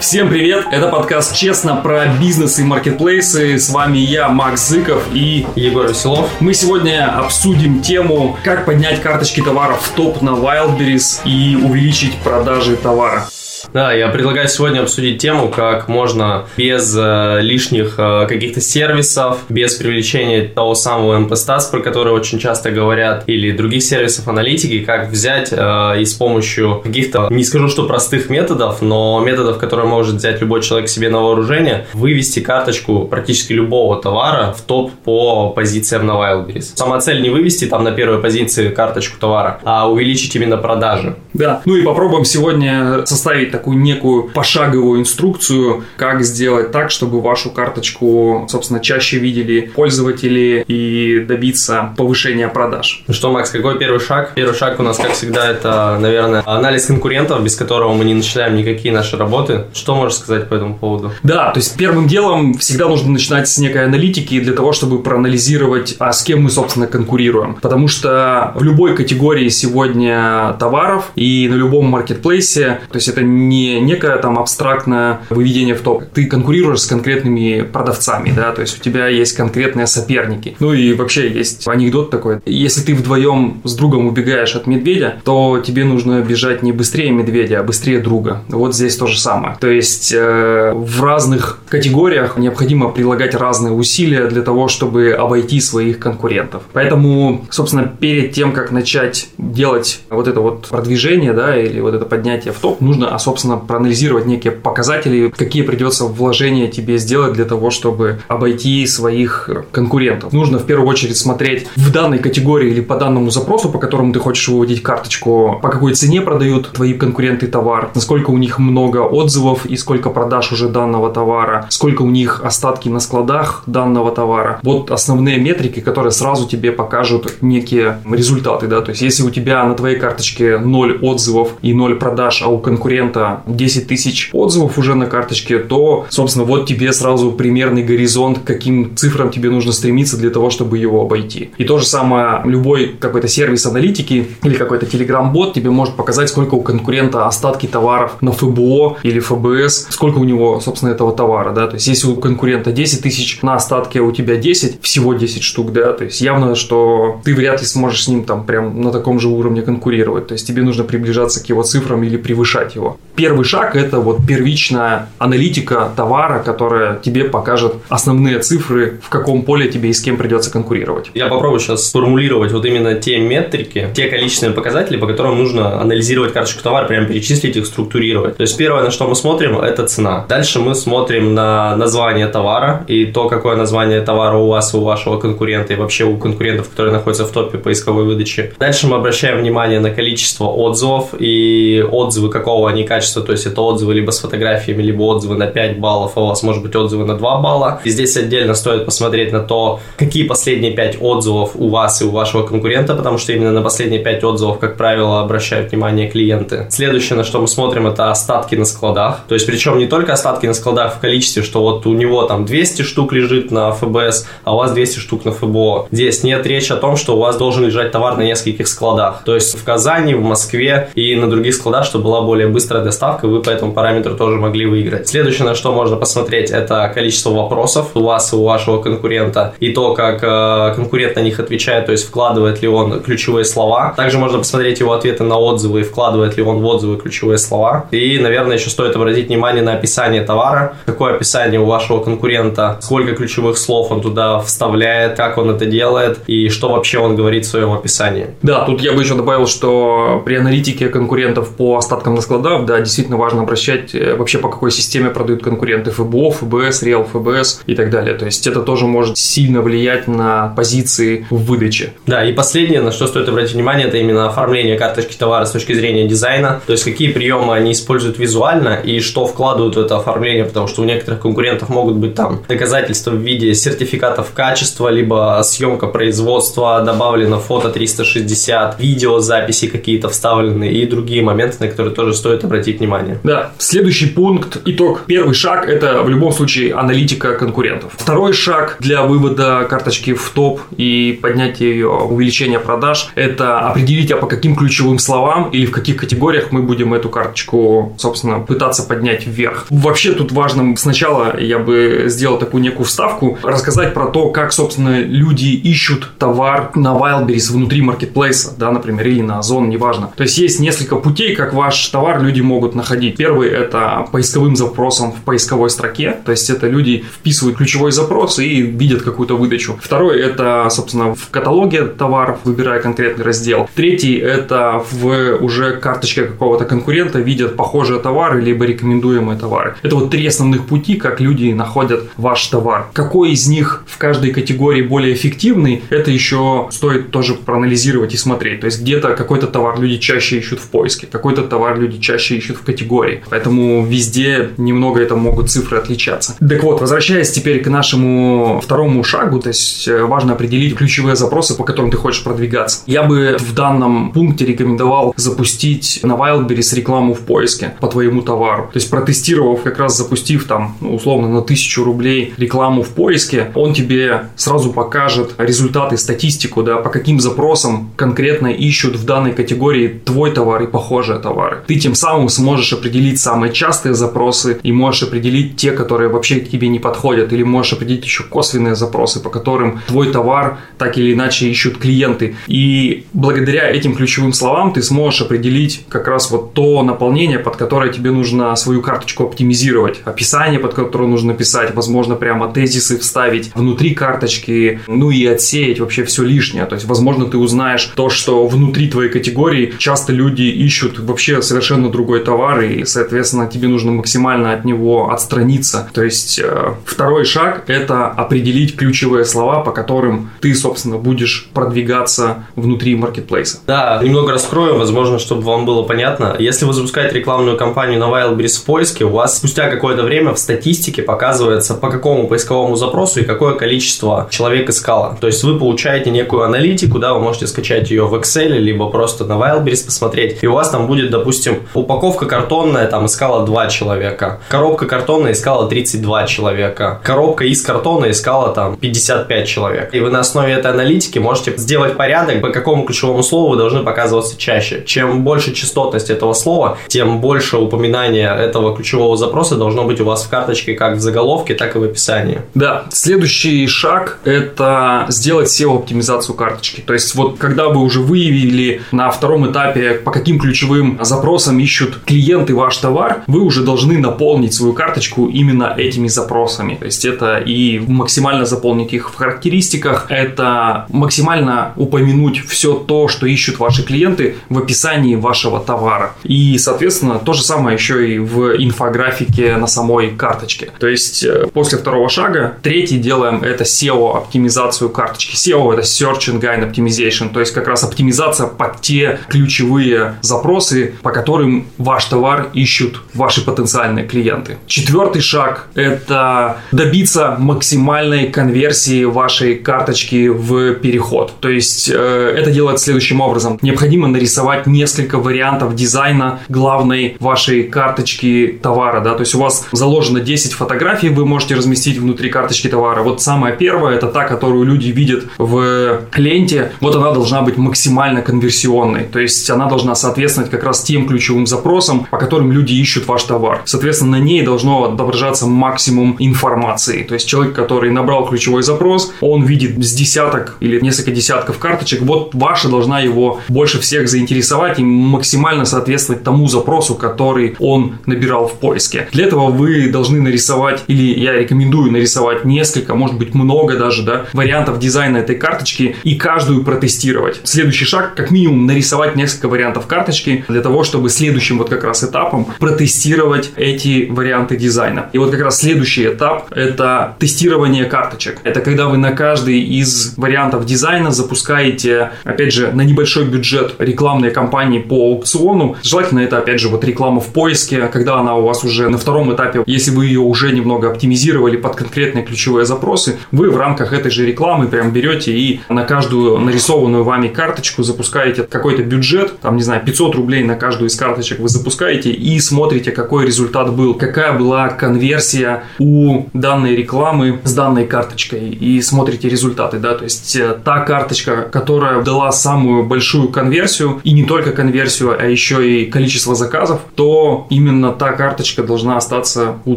Всем привет! Это подкаст «Честно» про бизнес и маркетплейсы. С вами я, Макс Зыков и Егор Веселов. Мы сегодня обсудим тему, как поднять карточки товаров в топ на Wildberries и увеличить продажи товара. Да, я предлагаю сегодня обсудить тему, как можно без э, лишних э, каких-то сервисов, без привлечения того самого MP-Stats, про который очень часто говорят, или других сервисов аналитики, как взять э, и с помощью каких-то, не скажу, что простых методов, но методов, которые может взять любой человек себе на вооружение, вывести карточку практически любого товара в топ по позициям на Wildberries. Сама цель не вывести там на первой позиции карточку товара, а увеличить именно продажи. Да, ну и попробуем сегодня составить такую некую пошаговую инструкцию, как сделать так, чтобы вашу карточку, собственно, чаще видели пользователи и добиться повышения продаж. Ну что, Макс, какой первый шаг? Первый шаг у нас, как всегда, это, наверное, анализ конкурентов, без которого мы не начинаем никакие наши работы. Что можешь сказать по этому поводу? Да, то есть первым делом всегда нужно начинать с некой аналитики для того, чтобы проанализировать, а с кем мы, собственно, конкурируем. Потому что в любой категории сегодня товаров и на любом маркетплейсе, то есть это не некое там абстрактное выведение в топ. Ты конкурируешь с конкретными продавцами, да, то есть у тебя есть конкретные соперники. Ну и вообще есть анекдот такой. Если ты вдвоем с другом убегаешь от медведя, то тебе нужно бежать не быстрее медведя, а быстрее друга. Вот здесь то же самое. То есть э, в разных категориях необходимо прилагать разные усилия для того, чтобы обойти своих конкурентов. Поэтому, собственно, перед тем, как начать делать вот это вот продвижение, да, или вот это поднятие в топ, нужно, а, собственно, проанализировать некие показатели, какие придется вложения тебе сделать для того, чтобы обойти своих конкурентов. Нужно в первую очередь смотреть в данной категории или по данному запросу, по которому ты хочешь выводить карточку, по какой цене продают твои конкуренты товар, насколько у них много отзывов и сколько продаж уже данного товара, сколько у них остатки на складах данного товара. Вот основные метрики, которые сразу тебе покажут некие результаты, да, то есть если у тебя на твоей карточке 0 отзывов и 0 продаж, а у конкурента 10 тысяч отзывов уже на карточке, то, собственно, вот тебе сразу примерный горизонт, к каким цифрам тебе нужно стремиться для того, чтобы его обойти. И то же самое, любой какой-то сервис аналитики или какой-то телеграм-бот тебе может показать, сколько у конкурента остатки товаров на ФБО или ФБС, сколько у него, собственно, этого товара, да, то есть если у конкурента 10 тысяч, на остатке у тебя 10, всего 10 штук, да, то есть явно, что ты вряд ли сможешь с ним там прям на таком же уровне конкурировать, то есть тебе нужно приближаться к его цифрам или превышать его. Первый шаг – это вот первичная аналитика товара, которая тебе покажет основные цифры, в каком поле тебе и с кем придется конкурировать. Я попробую сейчас сформулировать вот именно те метрики, те количественные показатели, по которым нужно анализировать карточку товара, прям перечислить их, структурировать. То есть первое, на что мы смотрим, это цена. Дальше мы смотрим на название товара и то, какое название товара у вас, у вашего конкурента и вообще у конкурентов, которые находятся в топе поисковой выдачи. Дальше мы обращаем внимание на количество отзывов и отзывы какого они качества, то есть это отзывы либо с фотографиями, либо отзывы на 5 баллов, а у вас может быть отзывы на 2 балла. И здесь отдельно стоит посмотреть на то, какие последние 5 отзывов у вас и у вашего конкурента, потому что именно на последние 5 отзывов, как правило, обращают внимание клиенты. Следующее, на что мы смотрим, это остатки на складах. То есть, причем не только остатки на складах в количестве, что вот у него там 200 штук лежит на ФБС, а у вас 200 штук на ФБО. Здесь нет речи о том, что у вас должен лежать товар на нескольких складах. То есть в Казани, в Москве и на других складах, чтобы была более быстрая вы по этому параметру тоже могли выиграть. Следующее, на что можно посмотреть, это количество вопросов у вас и у вашего конкурента и то, как э, конкурент на них отвечает, то есть вкладывает ли он ключевые слова. Также можно посмотреть его ответы на отзывы и вкладывает ли он в отзывы ключевые слова. И, наверное, еще стоит обратить внимание на описание товара, какое описание у вашего конкурента, сколько ключевых слов он туда вставляет, как он это делает и что вообще он говорит в своем описании. Да, тут я бы еще добавил, что при аналитике конкурентов по остаткам на складах, да, действительно важно обращать э, вообще по какой системе продают конкуренты ФБО, ФБС, Реал ФБС и так далее. То есть это тоже может сильно влиять на позиции в выдаче. Да, и последнее, на что стоит обратить внимание, это именно оформление карточки товара с точки зрения дизайна. То есть какие приемы они используют визуально и что вкладывают в это оформление, потому что у некоторых конкурентов могут быть там доказательства в виде сертификатов качества, либо съемка производства, добавлено фото 360, видеозаписи какие-то вставлены и другие моменты, на которые тоже стоит обратить обратить внимание. Да. Следующий пункт, итог. Первый шаг – это в любом случае аналитика конкурентов. Второй шаг для вывода карточки в топ и поднятия ее, увеличения продаж – это определить, а по каким ключевым словам или в каких категориях мы будем эту карточку, собственно, пытаться поднять вверх. Вообще тут важно сначала я бы сделал такую некую вставку, рассказать про то, как, собственно, люди ищут товар на Wildberries внутри маркетплейса, да, например, или на Озон, неважно. То есть есть несколько путей, как ваш товар люди могут находить. Первый – это поисковым запросом в поисковой строке, то есть это люди вписывают ключевой запрос и видят какую-то выдачу. Второй – это, собственно, в каталоге товаров, выбирая конкретный раздел. Третий – это в уже карточке какого-то конкурента видят похожие товары, либо рекомендуемые товары. Это вот три основных пути, как люди находят ваш товар. Какой из них в каждой категории более эффективный, это еще стоит тоже проанализировать и смотреть. То есть где-то какой-то товар люди чаще ищут в поиске, какой-то товар люди чаще ищут в категории. Поэтому везде немного это могут цифры отличаться. Так вот, возвращаясь теперь к нашему второму шагу, то есть э, важно определить ключевые запросы, по которым ты хочешь продвигаться. Я бы в данном пункте рекомендовал запустить на Wildberries рекламу в поиске по твоему товару. То есть протестировав, как раз запустив там, ну, условно, на тысячу рублей рекламу в поиске, он тебе сразу покажет результаты, статистику, да, по каким запросам конкретно ищут в данной категории твой товар и похожие товары. Ты тем самым сможешь определить самые частые запросы и можешь определить те, которые вообще к тебе не подходят, или можешь определить еще косвенные запросы, по которым твой товар так или иначе ищут клиенты. И благодаря этим ключевым словам ты сможешь определить как раз вот то наполнение, под которое тебе нужно свою карточку оптимизировать, описание, под которое нужно писать, возможно, прямо тезисы вставить внутри карточки, ну и отсеять вообще все лишнее. То есть, возможно, ты узнаешь то, что внутри твоей категории часто люди ищут вообще совершенно другой товар, и, соответственно, тебе нужно максимально от него отстраниться. То есть, э, второй шаг – это определить ключевые слова, по которым ты, собственно, будешь продвигаться внутри маркетплейса. Да, немного раскрою, возможно, чтобы вам было понятно. Если вы запускаете рекламную кампанию на Wildberries в поиске, у вас спустя какое-то время в статистике показывается, по какому поисковому запросу и какое количество человек искало. То есть вы получаете некую аналитику, да, вы можете скачать ее в Excel, либо просто на Wildberries посмотреть, и у вас там будет, допустим, упаковка картонная, там искала 2 человека, коробка картонная искала 32 человека, коробка из картона искала там 55 человек. И вы на основе этой аналитики можете сделать порядок, по какому ключевому слову вы должны показываться чаще. Чем больше частотность этого слова, тем больше упоминания этого ключевого запроса должно быть у вас в карточке как в заголовке, так и в описании. Да, следующий шаг – это сделать SEO-оптимизацию карточки. То есть вот когда вы уже выявили на втором этапе, по каким ключевым запросам ищут клиенты ваш товар, вы уже должны наполнить свою карточку именно этими запросами. То есть это и максимально заполнить их в характеристиках, это максимально упомянуть все то, что ищут ваши клиенты в описании вашего товара. И, соответственно, то же самое еще и в инфографике на самой карточке. То есть э, после второго шага, третий делаем это SEO-оптимизацию карточки. SEO это Search Engine Optimization, то есть как раз оптимизация под те ключевые запросы, по которым ваш товар ищут ваши потенциальные клиенты. Четвертый шаг – это добиться максимальной конверсии вашей карточки в переход. То есть э, это делать следующим образом. Необходимо нарисовать несколько вариантов дизайна главной вашей карточки товара. Да? То есть у вас заложено 10 фотографий, вы можете разместить внутри карточки товара. Вот самая первая – это та, которую люди видят в ленте. Вот она должна быть максимально конверсионной. То есть она должна соответствовать как раз тем ключевым запросам, по которым люди ищут ваш товар. Соответственно, на ней должно отображаться максимум информации. То есть человек, который набрал ключевой запрос, он видит с десяток или несколько десятков карточек. Вот ваша должна его больше всех заинтересовать и максимально соответствовать тому запросу, который он набирал в поиске. Для этого вы должны нарисовать, или я рекомендую нарисовать несколько, может быть много даже, да, вариантов дизайна этой карточки и каждую протестировать. Следующий шаг, как минимум, нарисовать несколько вариантов карточки для того, чтобы следующим вот как раз этапом протестировать эти варианты дизайна. И вот как раз следующий этап – это тестирование карточек. Это когда вы на каждый из вариантов дизайна запускаете, опять же, на небольшой бюджет рекламные кампании по аукциону. Желательно это, опять же, вот реклама в поиске, когда она у вас уже на втором этапе, если вы ее уже немного оптимизировали под конкретные ключевые запросы, вы в рамках этой же рекламы прям берете и на каждую нарисованную вами карточку запускаете какой-то бюджет, там, не знаю, 500 рублей на каждую из карточек вы запускаете и смотрите, какой результат был, какая была конверсия у данной рекламы с данной карточкой и смотрите результаты, да, то есть э, та карточка, которая дала самую большую конверсию и не только конверсию, а еще и количество заказов, то именно та карточка должна остаться у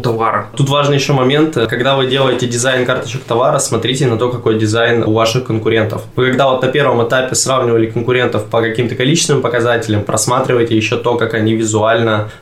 товара. Тут важный еще момент, когда вы делаете дизайн карточек товара, смотрите на то, какой дизайн у ваших конкурентов. Вы когда вот на первом этапе сравнивали конкурентов по каким-то количественным показателям, просматривайте еще то, как они визуально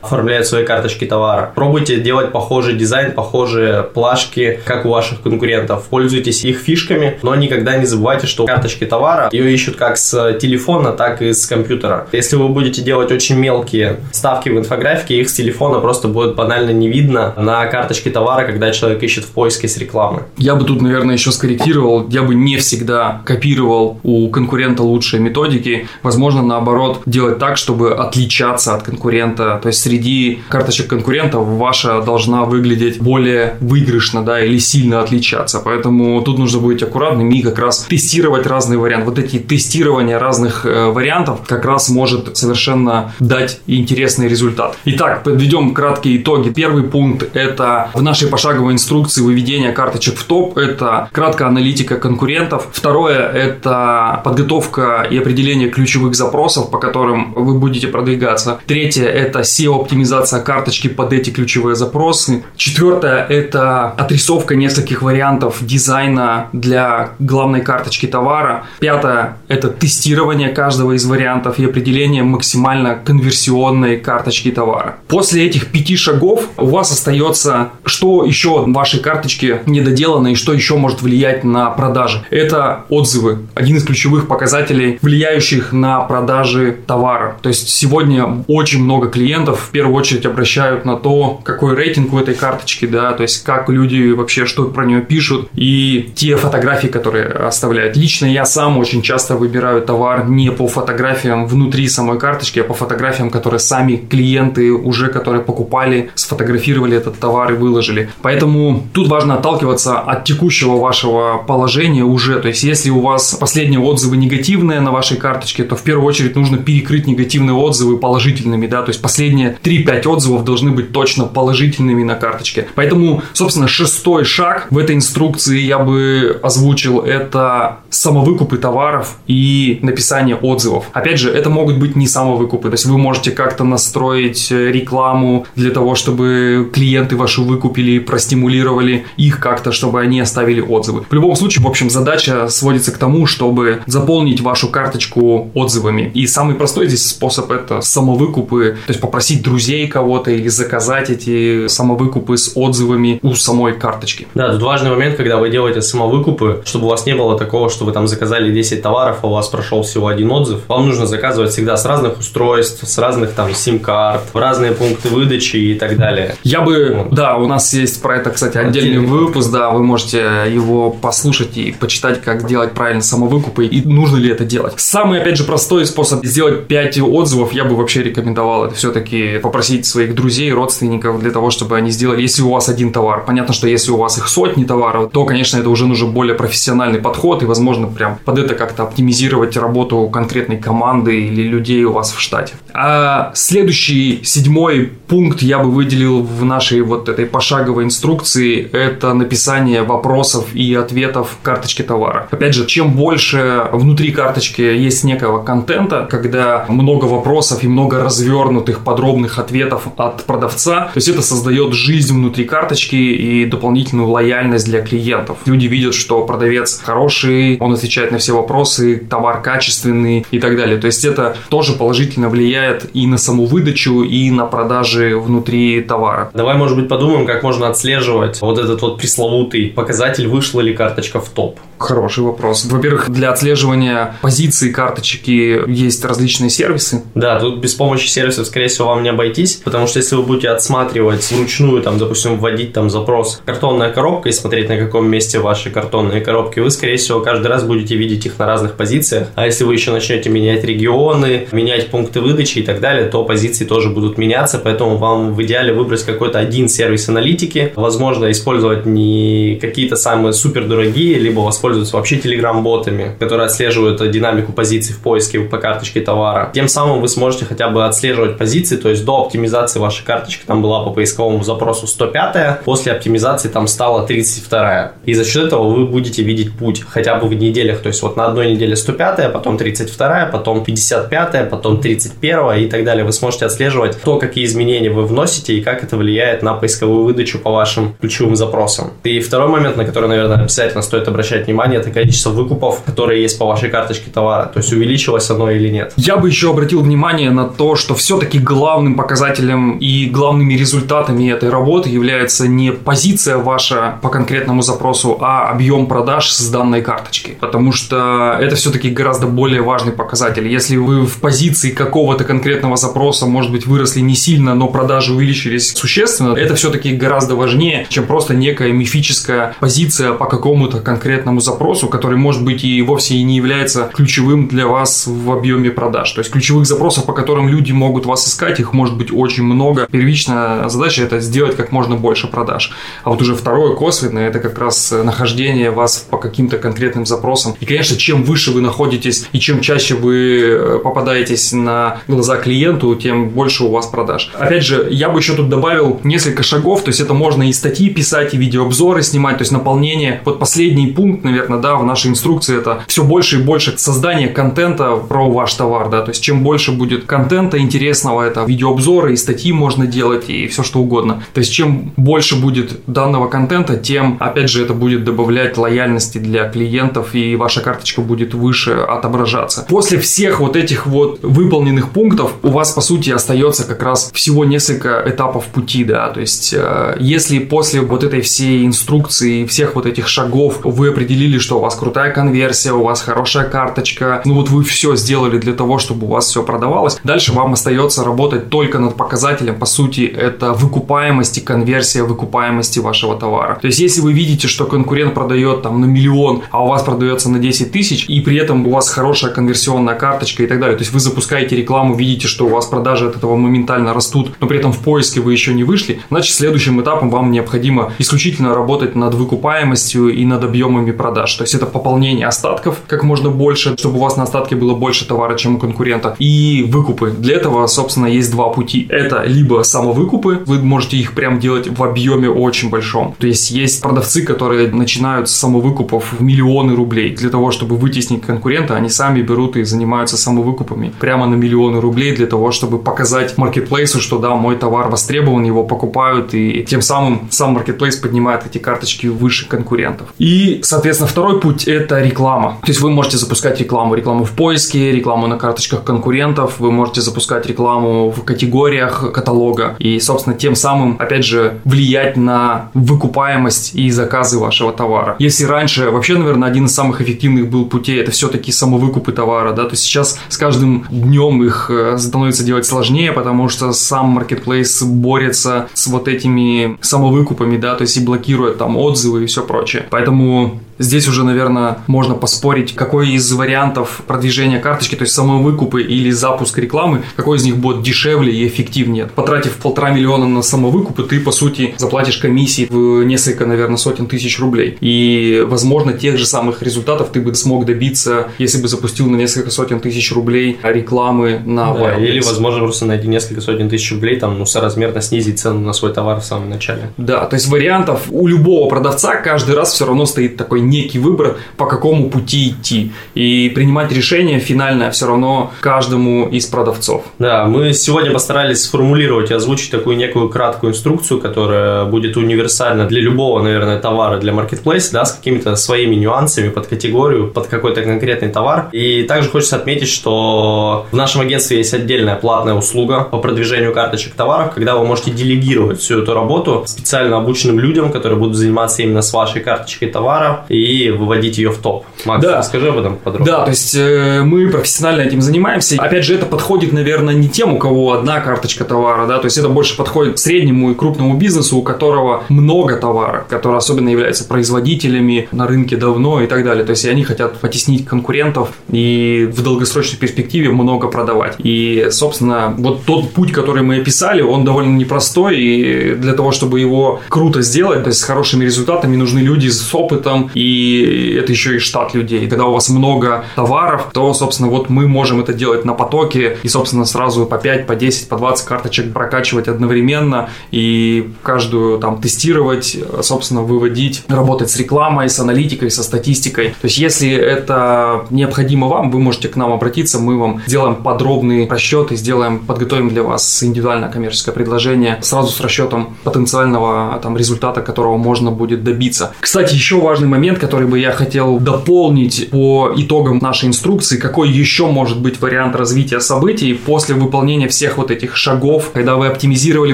оформляют свои карточки товара. Пробуйте делать похожий дизайн, похожие плашки, как у ваших конкурентов. Пользуйтесь их фишками, но никогда не забывайте, что карточки товара ее ищут как с телефона, так и с компьютера. Если вы будете делать очень мелкие ставки в инфографике, их с телефона просто будет банально не видно на карточке товара, когда человек ищет в поиске с рекламы. Я бы тут, наверное, еще скорректировал. Я бы не всегда копировал у конкурента лучшие методики. Возможно, наоборот, делать так, чтобы отличаться от конкурента. То есть среди карточек конкурентов ваша должна выглядеть более выигрышно, да, или сильно отличаться. Поэтому тут нужно быть аккуратным и как раз тестировать разные варианты. Вот эти тестирования разных э, вариантов как раз может совершенно дать интересный результат. Итак, подведем краткие итоги. Первый пункт – это в нашей пошаговой инструкции выведения карточек в топ. Это краткая аналитика конкурентов. Второе – это подготовка и определение ключевых запросов, по которым вы будете продвигаться. Третье – это SEO-оптимизация карточки под эти ключевые запросы. Четвертое – это отрисовка нескольких вариантов дизайна для главной карточки товара. Пятое – это тестирование каждого из вариантов и определение максимально конверсионной карточки товара. После этих пяти шагов у вас остается, что еще в вашей карточке недоделано и что еще может влиять на продажи. Это отзывы. Один из ключевых показателей, влияющих на продажи товара. То есть сегодня очень много клиентов в первую очередь обращают на то, какой рейтинг у этой карточки, да, то есть как люди вообще что про нее пишут и те фотографии, которые оставляют. Лично я сам очень часто выбираю товар не по фотографиям внутри самой карточки, а по фотографиям, которые сами клиенты уже, которые покупали, сфотографировали этот товар и выложили. Поэтому тут важно отталкиваться от текущего вашего положения уже. То есть, если у вас последние отзывы негативные на вашей карточке, то в первую очередь нужно перекрыть негативные отзывы положительными, да, то есть последние 3-5 отзывов должны быть точно положительными на карточке. Поэтому, собственно, шестой шаг в этой инструкции я бы озвучил, это самовыкупы товаров и написание отзывов. Опять же, это могут быть не самовыкупы, то есть вы можете как-то настроить рекламу для того, чтобы клиенты ваши выкупили, простимулировали их как-то, чтобы они оставили отзывы. В любом случае, в общем, задача сводится к тому, чтобы заполнить вашу карточку отзывами. И самый простой здесь способ это самовыкупы, то есть попросить друзей кого-то или заказать эти самовыкупы с отзывами у самой карточки. Да, тут важный момент, когда вы делаете самовыкупы, чтобы у вас не было такого, что вы там заказали 10 товаров, а у вас прошел всего один отзыв. Вам нужно заказывать всегда с разных устройств, с разных там сим-карт, в разные пункты выдачи и так далее. Я бы, вот. да, у нас есть про это, кстати, отдельный, отдельный выпуск, да, вы можете его послушать и почитать, как делать правильно самовыкупы и нужно ли это делать. Самый, опять же, простой способ сделать 5 отзывов я бы вообще рекомендовал. Это все-таки попросить своих друзей, родственников для того, чтобы они сделали, если у вас один товар. Понятно, что если у вас их сотни товаров, то, конечно, это уже нужен более профессиональный подход и, возможно, прям под это как-то оптимизировать работу конкретной команды или людей у вас в штате. А следующий, седьмой пункт я бы выделил в нашей вот этой пошаговой инструкции. Это написание вопросов и ответов в карточке товара. Опять же, чем больше внутри карточки есть некого контента, когда много вопросов и много развернутых подробных ответов от продавца, то есть это создает жизнь внутри карточки и дополнительную лояльность для клиентов. Люди видят, что продавец хороший, он отвечает на все вопросы, товар качественный и так далее. То есть это тоже положительно влияет и на саму выдачу, и на продажи внутри товара. Давай, может быть, подумаем, как можно отслеживать вот этот вот пресловутый показатель, вышла ли карточка в топ. Хороший вопрос. Во-первых, для отслеживания позиции карточки есть различные сервисы. Да, тут без помощи сервисов, скорее всего, вам не обойтись, потому что если вы будете отсматривать вручную, там, допустим, вводить там запрос картонная коробка и смотреть, на каком месте ваши картонные коробки, вы, скорее всего, каждый раз будете видеть их на разных позициях. А если вы еще начнете менять регионы, менять пункты выдачи и так далее, то позиции тоже будут меняться, поэтому вам в идеале выбрать какой-то один сервис аналитики, возможно, использовать не какие-то самые супер дорогие, либо воспользоваться вообще телеграм-ботами, которые отслеживают динамику позиций в поиске по карточке товара. Тем самым вы сможете хотя бы отслеживать настроить позиции, то есть до оптимизации вашей карточки там была по поисковому запросу 105 после оптимизации там стала 32 И за счет этого вы будете видеть путь хотя бы в неделях, то есть вот на одной неделе 105 потом 32 потом 55 потом 31 и так далее. Вы сможете отслеживать то, какие изменения вы вносите и как это влияет на поисковую выдачу по вашим ключевым запросам. И второй момент, на который, наверное, обязательно стоит обращать внимание, это количество выкупов, которые есть по вашей карточке товара, то есть увеличилось оно или нет. Я бы еще обратил внимание на то, что все-таки главным показателем и главными результатами этой работы является не позиция ваша по конкретному запросу, а объем продаж с данной карточки. Потому что это все-таки гораздо более важный показатель. Если вы в позиции какого-то конкретного запроса, может быть, выросли не сильно, но продажи увеличились существенно, это все-таки гораздо важнее, чем просто некая мифическая позиция по какому-то конкретному запросу, который, может быть, и вовсе и не является ключевым для вас в объеме продаж. То есть ключевых запросов, по которым люди могут вас искать, их может быть очень много. Первичная задача это сделать как можно больше продаж. А вот уже второе косвенное это как раз нахождение вас по каким-то конкретным запросам. И, конечно, чем выше вы находитесь и чем чаще вы э, попадаетесь на глаза клиенту, тем больше у вас продаж. Опять же, я бы еще тут добавил несколько шагов, то есть это можно и статьи писать, и видеообзоры снимать, то есть наполнение. Вот последний пункт, наверное, да, в нашей инструкции это все больше и больше создание контента про ваш товар, да, то есть чем больше будет контента интересного, это видеообзоры и статьи можно делать и все что угодно. То есть чем больше будет данного контента, тем, опять же, это будет добавлять лояльности для клиентов и ваша карточка будет выше отображаться. После всех вот этих вот выполненных пунктов у вас, по сути, остается как раз всего несколько этапов пути, да, то есть э, если после вот этой всей инструкции, всех вот этих шагов вы определили, что у вас крутая конверсия, у вас хорошая карточка, ну вот вы все сделали для того, чтобы у вас все продавалось, дальше вам остается работать только над показателем, по сути, это выкупаемость и конверсия выкупаемости вашего товара. То есть если вы видите, что конкурент продает там на миллион, а у вас продается на 10 тысяч, и при этом у вас хорошая конверсионная карточка и так далее, то есть вы запускаете рекламу, видите, что у вас продажи от этого моментально растут, но при этом в поиске вы еще не вышли, значит следующим этапом вам необходимо исключительно работать над выкупаемостью и над объемами продаж. То есть это пополнение остатков как можно больше, чтобы у вас на остатке было больше товара, чем у конкурента, и выкупы. Для этого, собственно, есть два пути. Это либо самовыкупы, вы можете их прям делать в объеме очень большом. То есть есть продавцы, которые начинают с самовыкупов в миллионы рублей. Для того, чтобы вытеснить конкурента, они сами берут и занимаются самовыкупами прямо на миллионы рублей для того, чтобы показать маркетплейсу, что да, мой товар востребован, его покупают, и тем самым сам маркетплейс поднимает эти карточки выше конкурентов. И, соответственно, второй путь – это реклама. То есть вы можете запускать рекламу, рекламу в поиске, рекламу на карточках конкурентов, вы можете запускать рекламу в категориях каталога и, собственно, тем самым, опять же, влиять на выкупаемость и заказы вашего товара. Если раньше, вообще, наверное, один из самых эффективных был путей – это все-таки самовыкупы товара, да, то сейчас с каждым днем их э, становится делать сложнее, потому что сам маркетплейс борется с вот этими самовыкупами, да, то есть и блокирует там отзывы и все прочее. Поэтому Здесь уже, наверное, можно поспорить, какой из вариантов продвижения карточки, то есть самовыкупы или запуск рекламы, какой из них будет дешевле и эффективнее. Потратив полтора миллиона на самовыкупы, ты, по сути, заплатишь комиссии в несколько, наверное, сотен тысяч рублей. И, возможно, тех же самых результатов ты бы смог добиться, если бы запустил на несколько сотен тысяч рублей рекламы на да, Или, возможно, просто найти несколько сотен тысяч рублей, там, ну, соразмерно снизить цену на свой товар в самом начале. Да, то есть вариантов у любого продавца каждый раз все равно стоит такой некий выбор, по какому пути идти. И принимать решение финальное все равно каждому из продавцов. Да, мы сегодня постарались сформулировать и озвучить такую некую краткую инструкцию, которая будет универсальна для любого, наверное, товара, для маркетплейса, да, с какими-то своими нюансами под категорию, под какой-то конкретный товар. И также хочется отметить, что в нашем агентстве есть отдельная платная услуга по продвижению карточек товаров, когда вы можете делегировать всю эту работу специально обученным людям, которые будут заниматься именно с вашей карточкой товара. И выводить ее в топ. Макс, да. расскажи об этом подробнее. Да, то есть э, мы профессионально этим занимаемся. Опять же, это подходит, наверное, не тем, у кого одна карточка товара, да, то есть это больше подходит среднему и крупному бизнесу, у которого много товара, которые особенно являются производителями на рынке давно и так далее. То есть они хотят потеснить конкурентов и в долгосрочной перспективе много продавать. И, собственно, вот тот путь, который мы описали, он довольно непростой, и для того, чтобы его круто сделать, то есть с хорошими результатами, нужны люди с опытом и это еще и штат людей. И когда у вас много товаров, то, собственно, вот мы можем это делать на потоке и, собственно, сразу сразу по 5, по 10, по 20 карточек прокачивать одновременно и каждую там тестировать, собственно, выводить, работать с рекламой, с аналитикой, со статистикой. То есть, если это необходимо вам, вы можете к нам обратиться, мы вам сделаем подробные расчеты, сделаем, подготовим для вас индивидуальное коммерческое предложение сразу с расчетом потенциального там результата, которого можно будет добиться. Кстати, еще важный момент, который бы я хотел дополнить по итогам нашей инструкции, какой еще может быть вариант развития событий после выполнения всех вот этих шагов, когда вы оптимизировали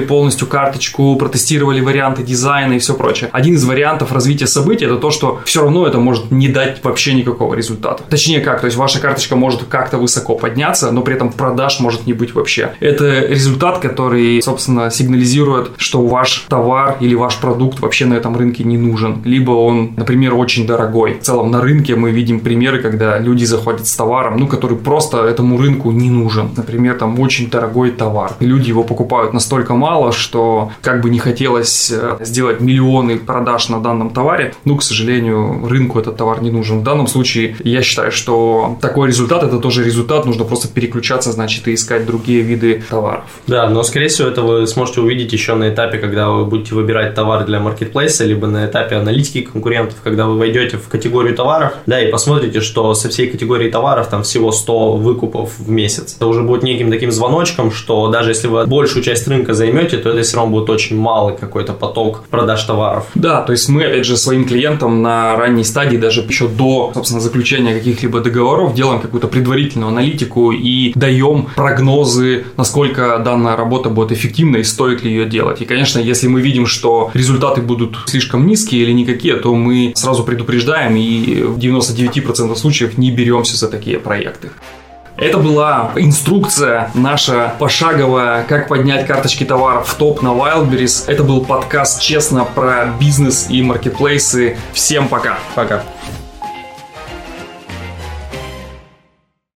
полностью карточку, протестировали варианты дизайна и все прочее. Один из вариантов развития событий это то, что все равно это может не дать вообще никакого результата. Точнее как, то есть ваша карточка может как-то высоко подняться, но при этом продаж может не быть вообще. Это результат, который, собственно, сигнализирует, что ваш товар или ваш продукт вообще на этом рынке не нужен. Либо он, например, очень дорогой. В целом на рынке мы видим примеры, когда люди заходят с товаром, ну, который просто этому рынку не нужен. Например, там очень дорогой товар. Люди его покупают настолько мало, что как бы не хотелось э, сделать миллионы продаж на данном товаре, ну, к сожалению, рынку этот товар не нужен. В данном случае я считаю, что такой результат это тоже результат, нужно просто переключаться, значит, и искать другие виды товаров. Да, но скорее всего это вы сможете увидеть еще на этапе, когда вы будете выбирать товар для маркетплейса, либо на этапе аналитики конкурентов, когда вы войдете в категорию товаров, да, и посмотрите, что со всей категории товаров там всего 100 выкупов в месяц. Это уже будет неким таким звоночком, что даже если вы большую часть рынка займете, то это все равно будет очень малый какой-то поток продаж товаров. Да, то есть мы, опять же, своим клиентам на ранней стадии, даже еще до, собственно, заключения каких-либо договоров, делаем какую-то предварительную аналитику и даем прогнозы, насколько данная работа будет эффективна и стоит ли ее делать. И, конечно, если мы видим, что результаты будут слишком низкие или никакие, то мы сразу предупреждаем и в 99% случаев не беремся за такие проекты. Это была инструкция наша пошаговая, как поднять карточки товаров в топ на Wildberries. Это был подкаст «Честно» про бизнес и маркетплейсы. Всем пока. Пока.